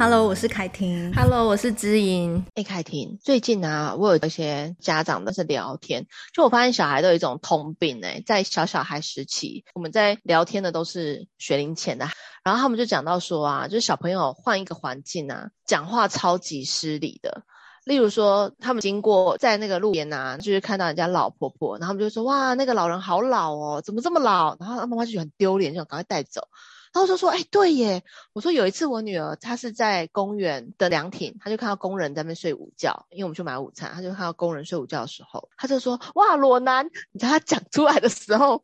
Hello，我是凯婷。Hello，我是知音。哎，凯婷，最近啊，我有一些家长都是聊天，就我发现小孩都有一种通病哎，在小小孩时期，我们在聊天的都是学龄前的，然后他们就讲到说啊，就是小朋友换一个环境啊，讲话超级失礼的。例如说，他们经过在那个路边啊，就是看到人家老婆婆，然后他们就说哇，那个老人好老哦，怎么这么老？然后他妈妈就觉得很丢脸，就想赶快带走。然后就说，哎，对耶，我说有一次我女儿她是在公园的凉亭，她就看到工人在那边睡午觉，因为我们去买午餐，她就看到工人睡午觉的时候，她就说，哇，裸男！你知道她讲出来的时候。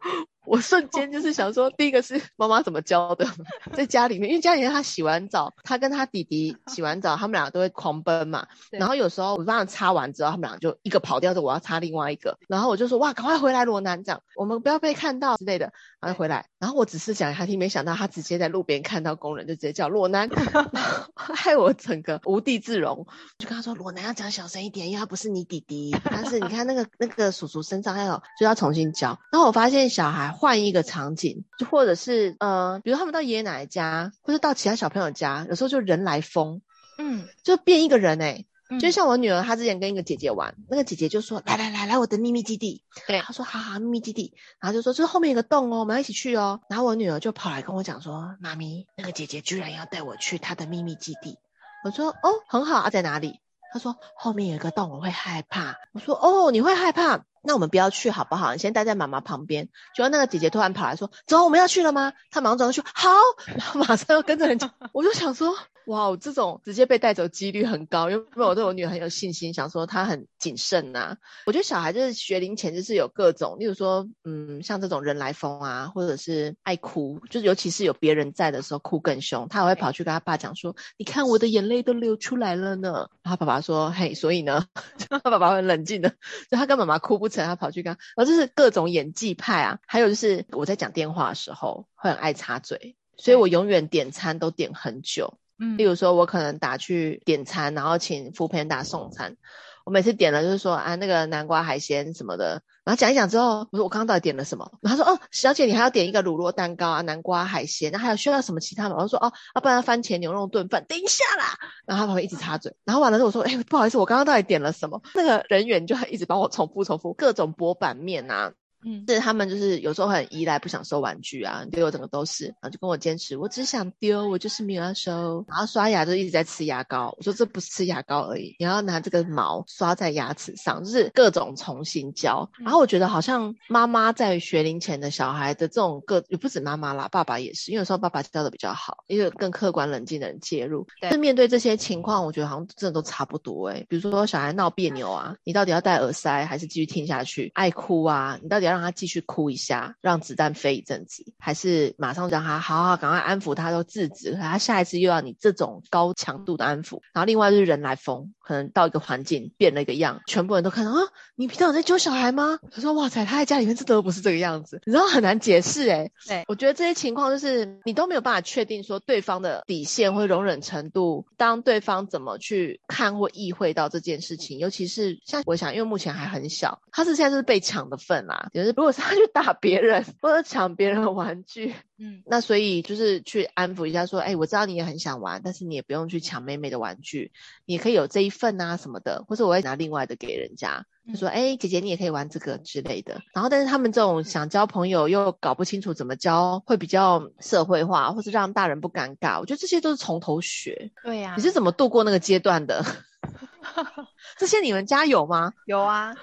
我瞬间就是想说，第一个是妈妈怎么教的，在家里面，因为家里面她洗完澡，她跟她弟弟洗完澡，他们俩都会狂奔嘛。然后有时候我帮他擦完之后，他们俩就一个跑掉，的我要擦另外一个。然后我就说哇，赶快回来，裸男，这样，我们不要被看到之类的。然后回来，然后我只是讲给他听，没想到他直接在路边看到工人，就直接叫罗南，害我整个无地自容。就跟他说，罗南要讲小声一点，因为他不是你弟弟。但是你看那个那个叔叔身上还有，就要重新教。然后我发现小孩。换一个场景，就或者是呃，比如他们到爷爷奶奶家，或者到其他小朋友家，有时候就人来疯，嗯，就变一个人哎、就像我女儿，她之前跟一个姐姐玩，那个姐姐就说：“来来来来，我的秘密基地。”对，她说：“好好，秘密基地。”然后就说：“这后面有个洞哦，我们要一起去哦。”然后我女儿就跑来跟我讲说：“妈咪，那个姐姐居然要带我去她的秘密基地。”我说：“哦，很好啊，在哪里？”她说：“后面有个洞，我会害怕。”我说：“哦，你会害怕？”那我们不要去好不好？你先待在妈妈旁边。结果那个姐姐突然跑来说：“走，我们要去了吗？”她马上走过去，好，然后马上又跟着人家。我就想说。哇，我这种直接被带走几率很高，因为我对我女儿很有信心，想说她很谨慎呐、啊。我觉得小孩就是学龄前就是有各种，例如说，嗯，像这种人来疯啊，或者是爱哭，就是尤其是有别人在的时候哭更凶，他还会跑去跟他爸讲说：“你看我的眼泪都流出来了呢。”然后爸爸说：“嘿，所以呢？” 他爸爸很冷静的，就他跟妈妈哭不成，他跑去跟他，然后就是各种演技派啊。还有就是我在讲电话的时候会很爱插嘴，所以我永远点餐都点很久。嗯，例如说，我可能打去点餐，然后请 foodpanda 送餐。我每次点了，就是说啊，那个南瓜海鲜什么的，然后讲一讲之后，我说我刚刚到底点了什么？然后他说哦，小姐，你还要点一个乳酪蛋糕啊，南瓜海鲜，那还有需要什么其他吗？我说哦，要、啊、不然番茄牛肉炖饭，等一下啦。然后他旁边一直插嘴，然后完了之后我说，哎，不好意思，我刚刚到底点了什么？那个人员就一直帮我重复重复各种薄板面啊。嗯，是他们就是有时候很依赖，不想收玩具啊，丢我整个都是，然后就跟我坚持，我只想丢，我就是没有要收。然后刷牙就一直在吃牙膏，我说这不是吃牙膏而已，你要拿这个毛刷在牙齿上，就是各种重新教。然后我觉得好像妈妈在学龄前的小孩的这种个，也不止妈妈啦，爸爸也是，因为有时候爸爸教的比较好，也有更客观冷静的人介入。但，是面对这些情况，我觉得好像真的都差不多哎、欸、比如说小孩闹别扭啊，你到底要戴耳塞还是继续听下去？爱哭啊，你到底？要让他继续哭一下，让子弹飞一阵子，还是马上让他好好赶快安抚他，都制止他下一次又要你这种高强度的安抚。然后另外就是人来疯，可能到一个环境变了一个样，全部人都看到啊，你平常有在揪小孩吗？他说哇塞，他在家里面真的不是这个样子，你知道很难解释哎。对，我觉得这些情况就是你都没有办法确定说对方的底线或容忍程度，当对方怎么去看或意会到这件事情，尤其是像我想，因为目前还很小，他是现在就是被抢的份啦。就是如果是他去打别人或者抢别人的玩具，嗯，那所以就是去安抚一下，说，哎、欸，我知道你也很想玩，但是你也不用去抢妹妹的玩具，你也可以有这一份啊什么的，或者我会拿另外的给人家，就说，哎、欸，姐姐你也可以玩这个之类的。然后，但是他们这种想交朋友又搞不清楚怎么交，会比较社会化，或是让大人不尴尬。我觉得这些都是从头学。对呀、啊，你是怎么度过那个阶段的？这些你们家有吗？有啊。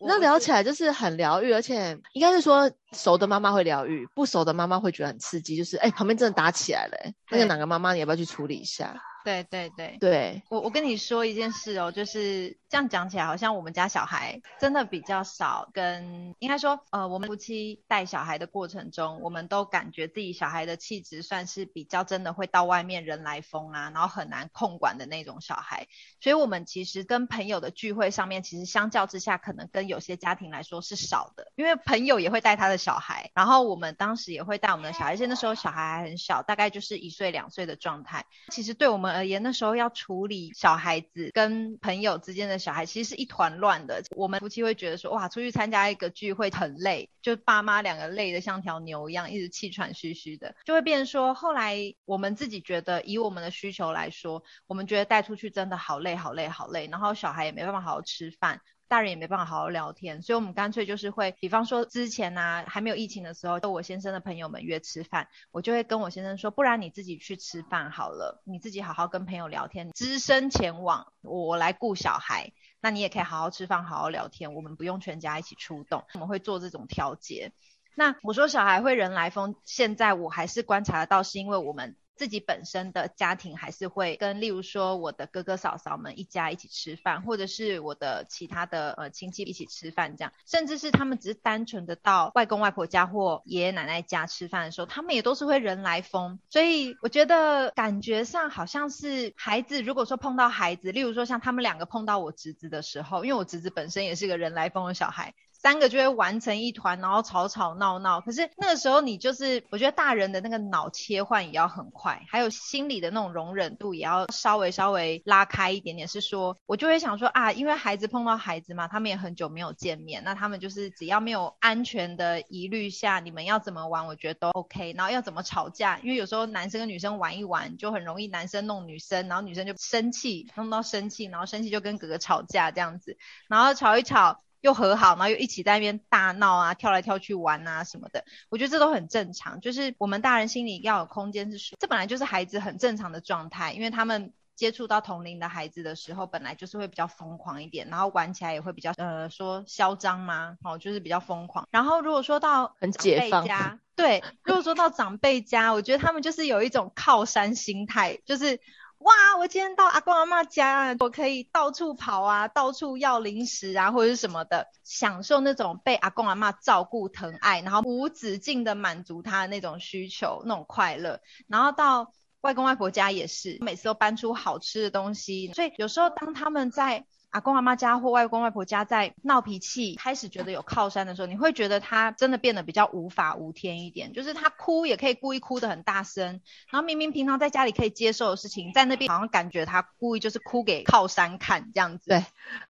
那聊起来就是很疗愈，而且应该是说熟的妈妈会疗愈，不熟的妈妈会觉得很刺激。就是哎、欸，旁边真的打起来了、欸，那个哪个妈妈你要不要去处理一下？对对对对，我我跟你说一件事哦，就是这样讲起来，好像我们家小孩真的比较少跟，应该说，呃，我们夫妻带小孩的过程中，我们都感觉自己小孩的气质算是比较真的会到外面人来疯啊，然后很难控管的那种小孩，所以我们其实跟朋友的聚会上面，其实相较之下，可能跟有些家庭来说是少的，因为朋友也会带他的小孩，然后我们当时也会带我们的小孩，而且那时候小孩还很小，大概就是一岁两岁的状态，其实对我们。而言，那时候要处理小孩子跟朋友之间的小孩其实是一团乱的。我们夫妻会觉得说，哇，出去参加一个聚会很累，就爸妈两个累得像条牛一样，一直气喘吁吁的，就会变说，后来我们自己觉得，以我们的需求来说，我们觉得带出去真的好累，好累，好累，然后小孩也没办法好好吃饭。大人也没办法好好聊天，所以我们干脆就是会，比方说之前呢、还没有疫情的时候，跟我先生的朋友们约吃饭，我就会跟我先生说，不然你自己去吃饭好了，你自己好好跟朋友聊天，只身前往，我来顾小孩，那你也可以好好吃饭，好好聊天，我们不用全家一起出动，我们会做这种调节。那我说小孩会人来疯，现在我还是观察得到，是因为我们。自己本身的家庭还是会跟，例如说我的哥哥嫂嫂们一家一起吃饭，或者是我的其他的呃亲戚一起吃饭这样，甚至是他们只是单纯的到外公外婆家或爷爷奶奶家吃饭的时候，他们也都是会人来疯。所以我觉得感觉上好像是孩子，如果说碰到孩子，例如说像他们两个碰到我侄子的时候，因为我侄子本身也是个人来疯的小孩。三个就会玩成一团，然后吵吵闹闹。可是那个时候，你就是我觉得大人的那个脑切换也要很快，还有心理的那种容忍度也要稍微稍微拉开一点点。是说，我就会想说啊，因为孩子碰到孩子嘛，他们也很久没有见面，那他们就是只要没有安全的疑虑下，你们要怎么玩，我觉得都 OK。然后要怎么吵架，因为有时候男生跟女生玩一玩，就很容易男生弄女生，然后女生就生气，弄到生气，然后生气就跟哥哥吵架这样子，然后吵一吵。又和好，然后又一起在那边大闹啊，跳来跳去玩啊什么的，我觉得这都很正常。就是我们大人心里要有空间，是说这本来就是孩子很正常的状态，因为他们接触到同龄的孩子的时候，本来就是会比较疯狂一点，然后玩起来也会比较呃说嚣张嘛，哦，就是比较疯狂。然后如果说到很解放家，对，如果说到长辈家，我觉得他们就是有一种靠山心态，就是。哇！我今天到阿公阿妈家，我可以到处跑啊，到处要零食啊，或者是什么的，享受那种被阿公阿妈照顾疼爱，然后无止境的满足他的那种需求，那种快乐。然后到外公外婆家也是，每次都搬出好吃的东西，所以有时候当他们在。阿公阿妈家或外公外婆家在闹脾气，开始觉得有靠山的时候，你会觉得他真的变得比较无法无天一点，就是他哭也可以故意哭得很大声，然后明明平常在家里可以接受的事情，在那边好像感觉他故意就是哭给靠山看这样子。对。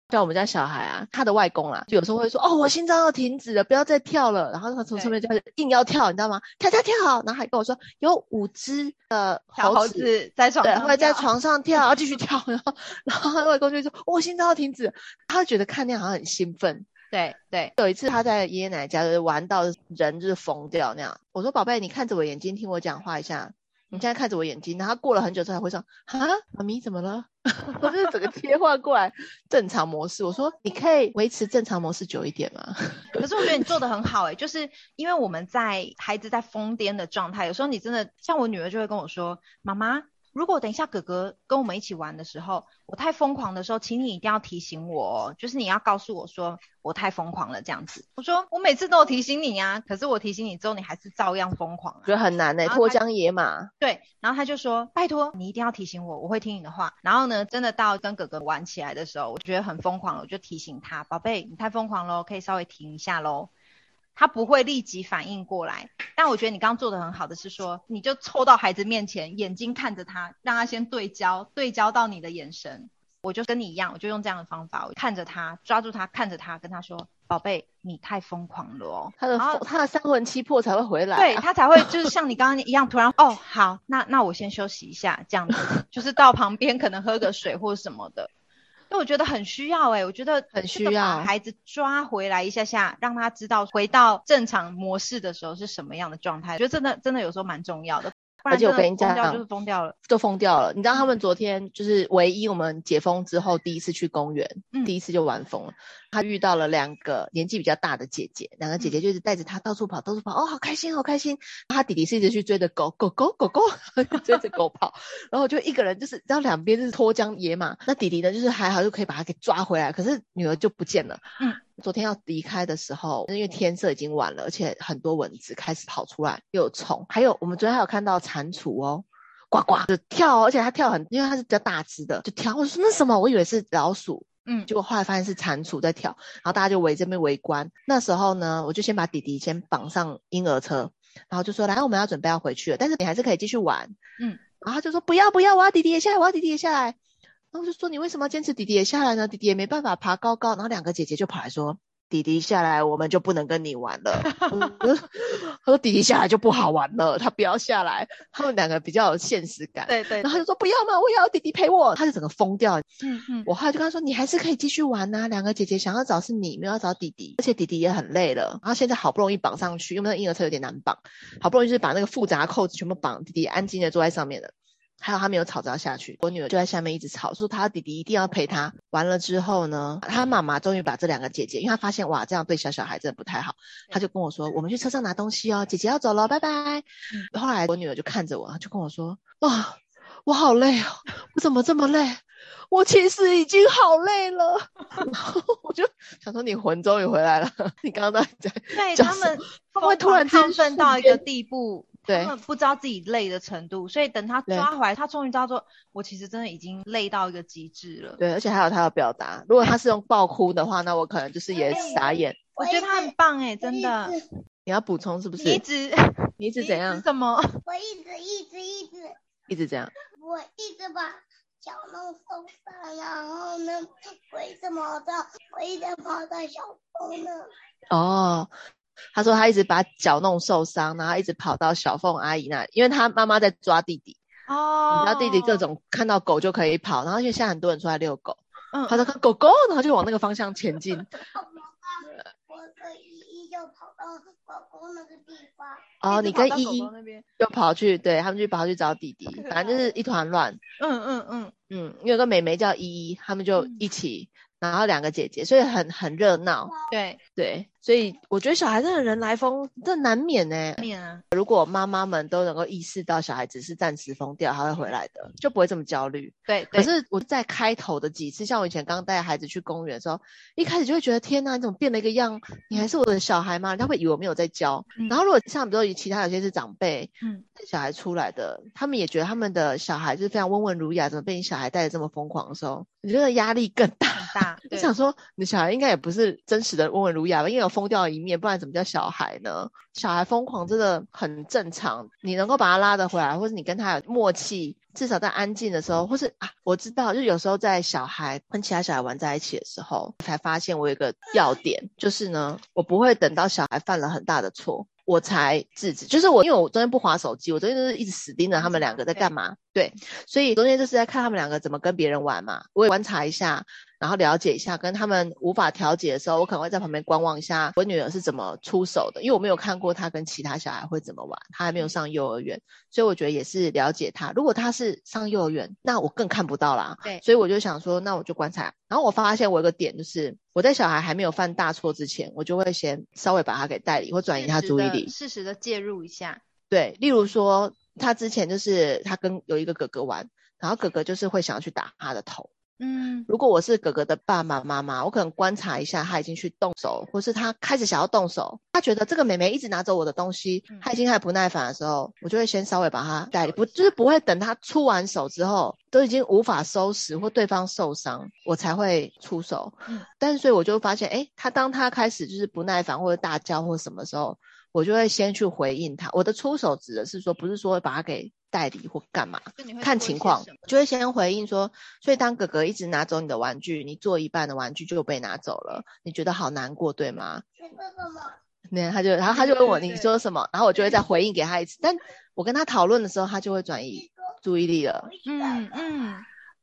像我们家小孩啊，他的外公啊，就有时候会说：“哦，我心脏要停止了，不要再跳了。”然后他从上面就开始硬要跳，你知道吗？跳跳跳，然后还跟我说有五只的猴子在床上，对，会在床上跳，然后继续跳。然后，然后他外公就说：“我心脏要停止。”他觉得看那样好像很兴奋。对对，有一次他在爷爷奶奶家就是玩到人就是疯掉那样。我说：“宝贝，你看着我眼睛，听我讲话一下。”你现在看着我眼睛，然后过了很久之后才会说：“啊，妈咪怎么了？” 我就是整个切换过来正常模式。我说：“你可以维持正常模式久一点吗？” 可是我觉得你做的很好哎、就是因为我们在孩子在疯癫的状态，有时候你真的像我女儿就会跟我说：“妈妈。”如果等一下哥哥跟我们一起玩的时候，我太疯狂的时候，请你一定要提醒我哦，就是你要告诉我说我太疯狂了这样子。我说我每次都有提醒你啊，可是我提醒你之后，你还是照样疯狂啊，觉得很难呢，脱缰野马。对，然后他就说拜托你一定要提醒我，我会听你的话。然后呢，真的到跟哥哥玩起来的时候，我觉得很疯狂了，我就提醒他，宝贝，你太疯狂了，可以稍微停一下喽。他不会立即反应过来，但我觉得你刚刚做的很好的是说，你就凑到孩子面前，眼睛看着他，让他先对焦，对焦到你的眼神。我就跟你一样，我就用这样的方法，我看着他，抓住他，看着他，跟他说：“宝贝，你太疯狂了哦。”他的他的三魂七魄才会回来啊，对，他才会就是像你刚刚一样，突然哦，好，那那我先休息一下，这样子，就是到旁边可能喝个水或什么的。因为我觉得很需要哎、欸，我觉得很需要把孩子抓回来一下下，让他知道回到正常模式的时候是什么样的状态。我觉得真的真的有时候蛮重要的。而且我跟你讲，就是疯掉了，就疯掉了。你知道他们昨天就是唯一我们解封之后第一次去公园，嗯、第一次就玩疯了。他遇到了两个年纪比较大的姐姐，两个姐姐就是带着他到处跑，到处跑，哦，好开心，好开心。他弟弟是一直去追着狗，狗狗狗狗，追着狗跑，然后就一个人就是，然后两边就是脱缰野马。那弟弟呢，就是还好就可以把他给抓回来，可是女儿就不见了。嗯。昨天要离开的时候，因为天色已经晚了，而且很多蚊子开始跑出来，又有虫，还有我们昨天还有看到蟾蜍哦，呱呱的跳，而且它跳很，因为它是比较大只的，就跳。我说那什么？我以为是老鼠，嗯，结果后来发现是蟾蜍在跳，然后大家就围这边围观。那时候呢，我就先把弟弟先绑上婴儿车，然后就说来，我们要准备要回去了，但是你还是可以继续玩，嗯，然后他就说不要不要，我要弟弟也下来，我要弟弟也下来。然后就说你为什么要坚持弟弟也下来呢？弟弟也没办法爬高高。然后两个姐姐就跑来说。弟弟下来，我们就不能跟你玩了。他说弟弟下来就不好玩了，他不要下来。他们两个比较有现实感，对，对对。然后他就说不要嘛，我也要弟弟陪我。他就整个疯掉。嗯嗯。我后来就跟他说，你还是可以继续玩呐。两个姐姐想要找是你，没有要找弟弟，而且弟弟也很累了。然后现在好不容易绑上去，因为那婴儿车有点难绑，好不容易就是把那个复杂的扣子全部绑，弟弟安静的坐在上面了。还有他没有吵着要下去，我女儿就在下面一直吵，说她弟弟一定要陪她。完了之后呢，她妈妈终于把这两个姐姐，因为她发现哇，这样对小小孩真的不太好，她就跟我说：“我们去车上拿东西哦，姐姐要走了，拜拜。”嗯，后来我女儿就看着我，就跟我说：“哇，我好累哦，我怎么这么累？我其实已经好累了。”然后我就想说：“你魂终于回来了，你刚刚在对他们，他们会突然亢奋到一个地步。”对，他们不知道自己累的程度，所以等他抓回来，他终于知道说，我其实真的已经累到一个极致了。对，而且还有他的表达，如果他是用爆哭的话，那我可能就是也傻眼。我觉得他很棒哎，真的。你要补充是不是？你一直，你一直怎样？怎么？我一直一直一直一直这样。我一直把脚弄受伤，然后呢，我一直跑到，我一直跑到小凤那。哦。他说他一直把脚弄受伤，然后一直跑到小凤阿姨那里，因为他妈妈在抓弟弟。哦。然后弟弟各种看到狗就可以跑，然后因为现在很多人出来遛狗，嗯，他说看狗狗，然后就往那个方向前进。我跟依依就跑到狗狗那个地方。哦，你跟依依就跑去，对他们就跑去找弟弟，反正就是一团乱。嗯嗯嗯嗯，有个妹妹叫依依，他们就一起。然后两个姐姐，所以很很热闹。对对，所以我觉得小孩真的人来疯，这难免呢。难免啊。如果妈妈们都能够意识到小孩只是暂时疯掉，他会回来的，就不会这么焦虑。对。可是我在开头的几次，像我以前刚带孩子去公园的时候，一开始就会觉得天呐，你怎么变了一个样？你还是我的小孩吗？人家会以为我没有在教。嗯。然后如果像比如说其他有些是长辈，嗯，小孩出来的，他们也觉得他们的小孩就是非常温文儒雅，怎么被你小孩带的这么疯狂的时候，你觉得压力更大。很大。就想说，你小孩应该也不是真实的温文儒雅吧？因为有疯掉的一面，不然怎么叫小孩呢？小孩疯狂真的很正常，你能够把他拉得回来，或是你跟他有默契，至少在安静的时候，或是啊，我知道，就有时候在小孩跟其他小孩玩在一起的时候，才发现我有一个要点，就是呢，我不会等到小孩犯了很大的错。我才制止，就是我，因为我昨天不划手机，我昨天就是一直死盯着他们两个在干嘛，对，所以昨天就是在看他们两个怎么跟别人玩嘛，我也观察一下，然后了解一下，跟他们无法调解的时候，我可能会在旁边观望一下我女儿是怎么出手的，因为我没有看过她跟其他小孩会怎么玩，她还没有上幼儿园，所以我觉得也是了解她。如果她是上幼儿园，那我更看不到啦，对，所以我就想说，那我就观察，然后我发现我有个点就是。我在小孩还没有犯大错之前，我就会先稍微把他给带离或转移他注意力，适时的介入一下。对，例如说他之前就是他跟有一个哥哥玩，然后哥哥就是会想要去打他的头。嗯，如果我是哥哥的爸爸妈妈，我可能观察一下他已经去动手，或是他开始想要动手，他觉得这个妹妹一直拿走我的东西，他已经开始不耐烦的时候，我就会先稍微把他带离，不就是不会等他出完手之后都已经无法收拾或对方受伤，我才会出手。嗯，但是所以我就发现，哎，他当他开始就是不耐烦或者大叫或什么时候，我就会先去回应他。我的出手指的是说，不是说把他给。代理或干嘛？看情况，就会先回应说，所以当哥哥一直拿走你的玩具，你做一半的玩具就被拿走了，你觉得好难过，对吗？那他就，然后他就问我，你说什么？然后我就会再回应给他一次。但我跟他讨论的时候，他就会转移注意力了。嗯嗯，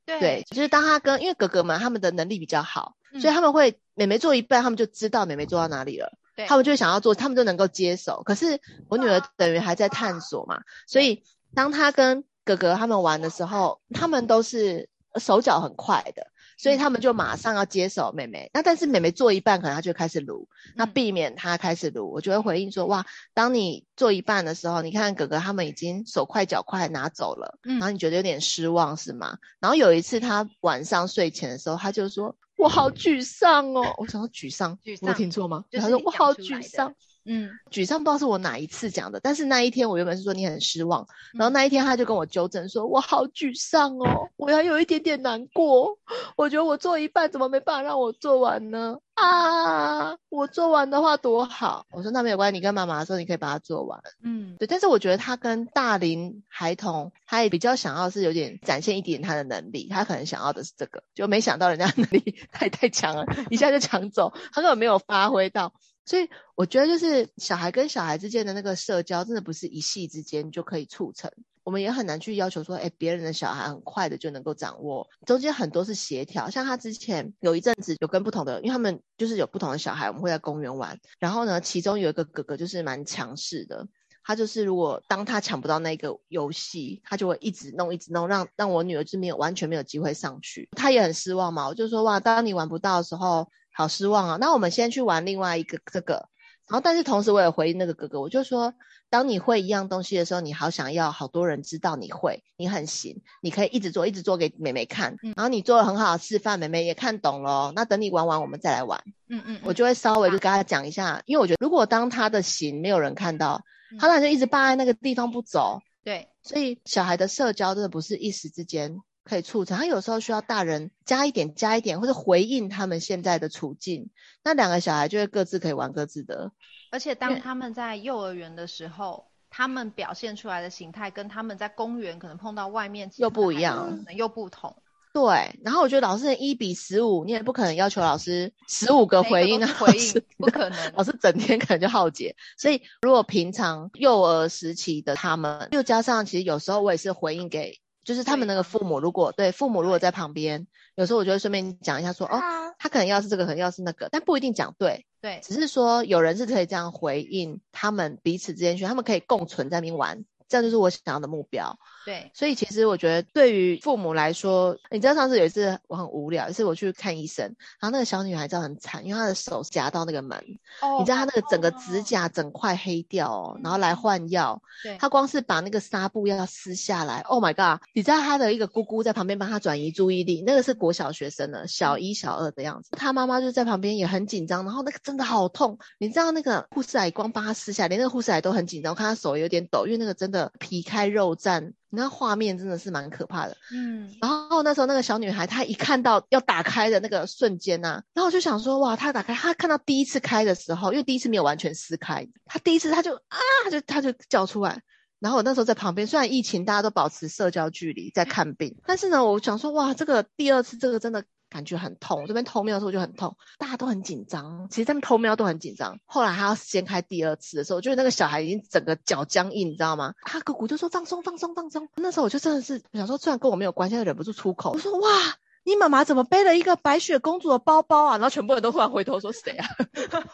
对，对，就是当他跟因为哥哥们他们的能力比较好，所以他们会妹妹做一半，他们就知道妹妹做到哪里了，他们就会想要做，他们就能够接手。可是我女儿等于还在探索嘛，所以。当他跟哥哥他们玩的时候，他们都是手脚很快的，所以他们就马上要接手妹妹。那但是妹妹做一半，可能他就开始撸，那避免他开始撸，我就会回应说：哇，当你做一半的时候，你看哥哥他们已经手快脚快拿走了，然后你觉得有点失望是吗？然后有一次他晚上睡前的时候，他就说：我好沮丧哦。我想要沮丧，沮丧，我听错吗？他说我好沮丧。嗯，沮丧不知道是我哪一次讲的，但是那一天我原本是说你很失望，然后那一天他就跟我纠正说，我好沮丧哦，我要有一点点难过，我觉得我做一半怎么没办法让我做完呢？啊，我做完的话多好。我说那没有关系，你跟妈妈说你可以把它做完。嗯，对，但是我觉得他跟大龄孩童，他也比较想要是有点展现一点他的能力，他可能想要的是这个，就没想到人家能力 太太强了，一下就抢走，他根本没有发挥到。所以我觉得，就是小孩跟小孩之间的那个社交，真的不是一夕之间就可以促成。我们也很难去要求说，哎，别人的小孩很快的就能够掌握，中间很多是协调。像他之前有一阵子有跟不同的，因为他们就是有不同的小孩，我们会在公园玩。然后呢，其中有一个哥哥就是蛮强势的，他就是如果当他抢不到那个游戏，他就会一直弄，一直弄，让让我女儿就没有完全没有机会上去。他也很失望嘛，我就说哇，当你玩不到的时候。好失望啊！那我们先去玩另外一个这个，然后但是同时我也回应那个哥哥，我就说，当你会一样东西的时候，你好想要好多人知道你会，你很行，你可以一直做，一直做给妹妹看，然后你做了很好的示范，妹妹也看懂了。那等你玩完，我们再来玩。嗯嗯，我就会稍微就跟他讲一下，因为我觉得如果当他的行没有人看到，他当然就一直霸在那个地方不走。对，所以小孩的社交真的不是一时之间。可以促成，他有时候需要大人加一点，加一点，或者回应他们现在的处境，那两个小孩就会各自可以玩各自的。而且当他们在幼儿园的时候，他们表现出来的形态跟他们在公园可能碰到外面又不一样，可能又不同。对，然后我觉得老师一比十五，你也不可能要求老师十五个回应啊，回应不可能，老师整天可能就耗竭。所以如果平常幼儿时期的他们，又加上其实有时候我也是回应给。就是他们那个父母，如果对，对父母如果在旁边，有时候我就会顺便讲一下说，说哦，他可能要是这个，可能要是那个，但不一定讲对，对，只是说有人是可以这样回应他们彼此之间去，他们可以共存在那边玩。这样就是我想要的目标。对，所以其实我觉得对于父母来说，你知道上次有一次我很无聊，一次我去看医生，然后那个小女孩就很惨，因为她的手夹到那个门，哦、你知道她那个整个指甲整块黑掉哦，然后来换药，对，她光是把那个纱布要撕下来，Oh my god！你知道她的一个姑姑在旁边帮她转移注意力，那个是国小学生的，小一、小二的样子，她妈妈就在旁边也很紧张，然后那个真的好痛，你知道那个护士阿姨光帮她撕下来，连那个护士阿姨都很紧张，我看她手有点抖，因为那个真的皮开肉绽。那画面真的是蛮可怕的，嗯，然后那时候那个小女孩她一看到要打开的那个瞬间呐、啊，然后我就想说哇，她打开，她看到第一次开的时候，因为第一次没有完全撕开，她第一次她就啊，就她就叫出来，然后我那时候在旁边，虽然疫情大家都保持社交距离在看病，但是呢，我想说哇，这个第二次这个真的。感觉很痛，我这边偷瞄的时候就很痛，大家都很紧张。其实他们偷瞄都很紧张。后来他要掀开第二次的时候，就是那个小孩已经整个脚僵硬，你知道吗？他姑姑就说放松放松放松。那时候我就真的是想说，虽然跟我没有关系，但忍不住出口，我说哇，你妈妈怎么背了一个白雪公主的包包啊？然后全部人都突然回头说谁啊？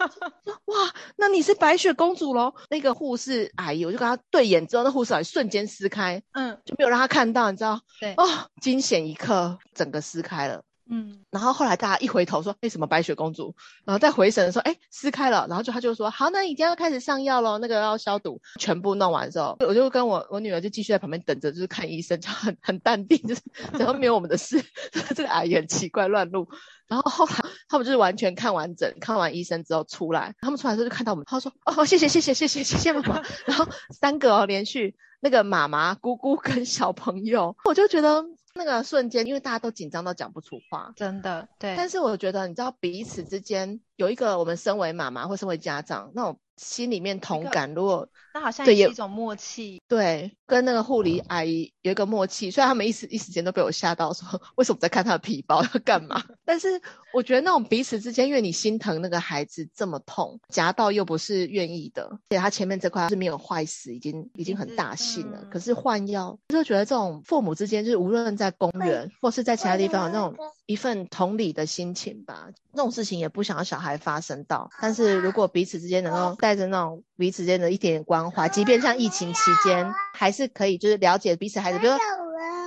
哇，那你是白雪公主喽？那个护士阿姨，我就跟她对眼之后，那护士阿姨瞬间撕开，嗯，就没有让她看到，你知道？对，哦，惊险一刻，整个撕开了。嗯，然后后来大家一回头说，为什么白雪公主？然后再回神说，哎，撕开了。然后就他就说，好，那已经要开始上药喽，那个要消毒。全部弄完之后，我就跟我我女儿就继续在旁边等着，就是看医生，就很很淡定，就是 然后没有我们的事。这个阿姨很奇怪，乱录。然后后来他们就是完全看完整，看完医生之后出来，他们出来之后就看到我们，他说，哦，谢谢谢谢谢谢谢谢妈妈。然后三个哦连续那个妈妈、姑姑跟小朋友，我就觉得。那个瞬间，因为大家都紧张到讲不出话，真的对。但是我觉得，你知道彼此之间有一个，我们身为妈妈或身为家长那种。心里面同感，如果那好像也是一种默契，对，跟那个护理阿姨有一个默契。虽然他们一时一时间都被我吓到，说 为什么在看他的皮包要干嘛？但是我觉得那种彼此之间，因为你心疼那个孩子这么痛，夹到又不是愿意的，而且他前面这块是没有坏死，已经已经很大幸了。可是换药，就觉得这种父母之间，就是无论在公园或是在其他地方，有那种一份同理的心情吧。那种事情也不想要小孩发生到，但是如果彼此之间能够带着那种彼此间的一点点关怀，即便像疫情期间，还是可以就是了解彼此孩子，比如说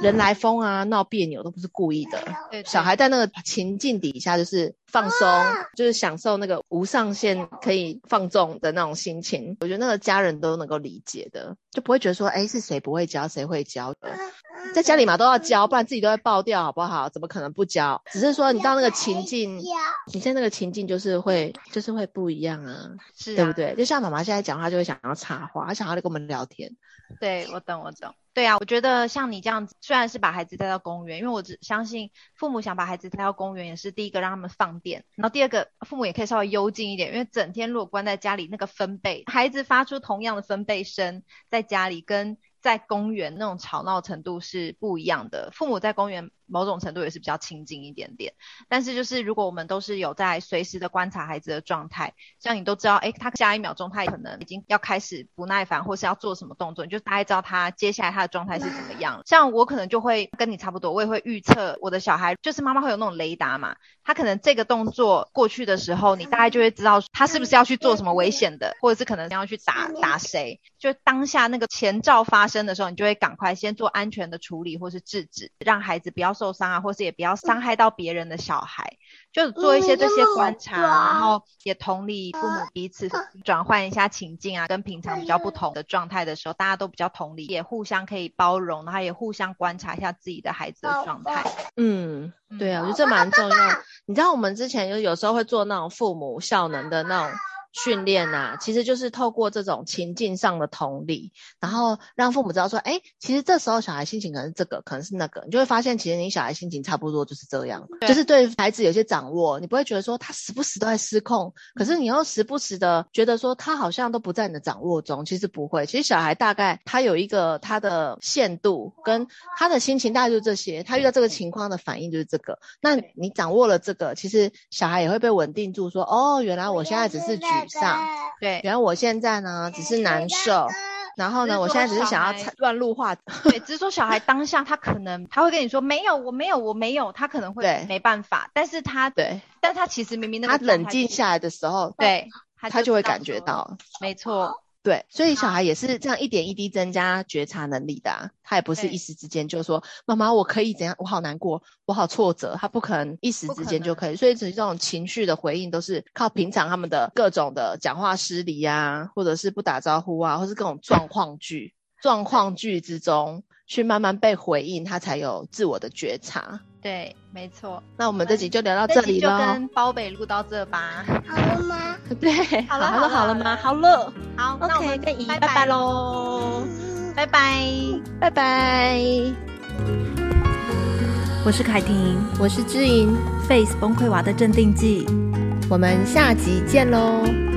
人来疯啊、闹别扭都不是故意的。小孩在那个情境底下就是放松，就是享受那个无上限可以放纵的那种心情。我觉得那个家人都能够理解的，就不会觉得说，哎，是谁不会教，谁会教的。在家里嘛都要教，不然自己都会爆掉，好不好？怎么可能不教？只是说你到那个情境，你在那个情境就是会就是会不一样啊，是啊，对不对？就像妈妈现在讲话就会想要插话，她想要跟我们聊天。对，我懂，我懂。对啊，我觉得像你这样子，虽然是把孩子带到公园，因为我只相信父母想把孩子带到公园，也是第一个让他们放电，然后第二个父母也可以稍微幽静一点，因为整天如果关在家里，那个分贝，孩子发出同样的分贝声，在家里跟在公园那种吵闹程度是不一样的。父母在公园。某种程度也是比较亲近一点点，但是就是如果我们都是有在随时的观察孩子的状态，像你都知道，哎，他下一秒钟他可能已经要开始不耐烦，或是要做什么动作，你就大概知道他接下来他的状态是怎么样。像我可能就会跟你差不多，我也会预测我的小孩，就是妈妈会有那种雷达嘛，他可能这个动作过去的时候，你大概就会知道他是不是要去做什么危险的，或者是可能要去打打谁，就当下那个前兆发生的时候，你就会赶快先做安全的处理或是制止，让孩子不要受伤啊，或是也不要伤害到别人的小孩，就做一些这些观察，嗯、然后也同理父母彼此转换一下情境啊，跟平常比较不同的状态的时候，大家都比较同理，也互相可以包容，然后也互相观察一下自己的孩子的状态。嗯，对啊，我觉得这蛮重要。你知道我们之前就有时候会做那种父母效能的那种。训练呐、啊，其实就是透过这种情境上的同理，然后让父母知道说，哎，其实这时候小孩心情可能是这个，可能是那个，你就会发现，其实你小孩心情差不多就是这样，就是对孩子有些掌握，你不会觉得说他时不时都在失控，可是你又时不时的觉得说他好像都不在你的掌握中，其实不会，其实小孩大概他有一个他的限度，跟他的心情大概就是这些，他遇到这个情况的反应就是这个，那你掌握了这个，其实小孩也会被稳定住说，说哦，原来我现在只是举。上对，然后我现在呢只是难受，然后呢我现在只是想要乱入话，对，只是说小孩当下他可能他会跟你说没有我没有我没有，他可能会没办法，但是他对，但他其实明明那个他冷静下来的时候，对，他就，他就会感觉到，没错。对，所以小孩也是这样一点一滴增加觉察能力的啊，他也不是一时之间就说妈妈我可以怎样，我好难过，我好挫折，他不可能一时之间就可以，所以这种情绪的回应都是靠平常他们的各种的讲话失礼啊，或者是不打招呼啊，或是各种状况剧、状况剧之中去慢慢被回应，他才有自我的觉察。对，没错。那我们这集就聊到这里了。就跟包北录到这吧。好了吗？对，好了，好了，好了吗？好了。好，那我们跟姨拜拜喽。拜拜，拜拜。我是凯婷，我是知音。Face 崩溃娃的镇定剂，我们下集见喽。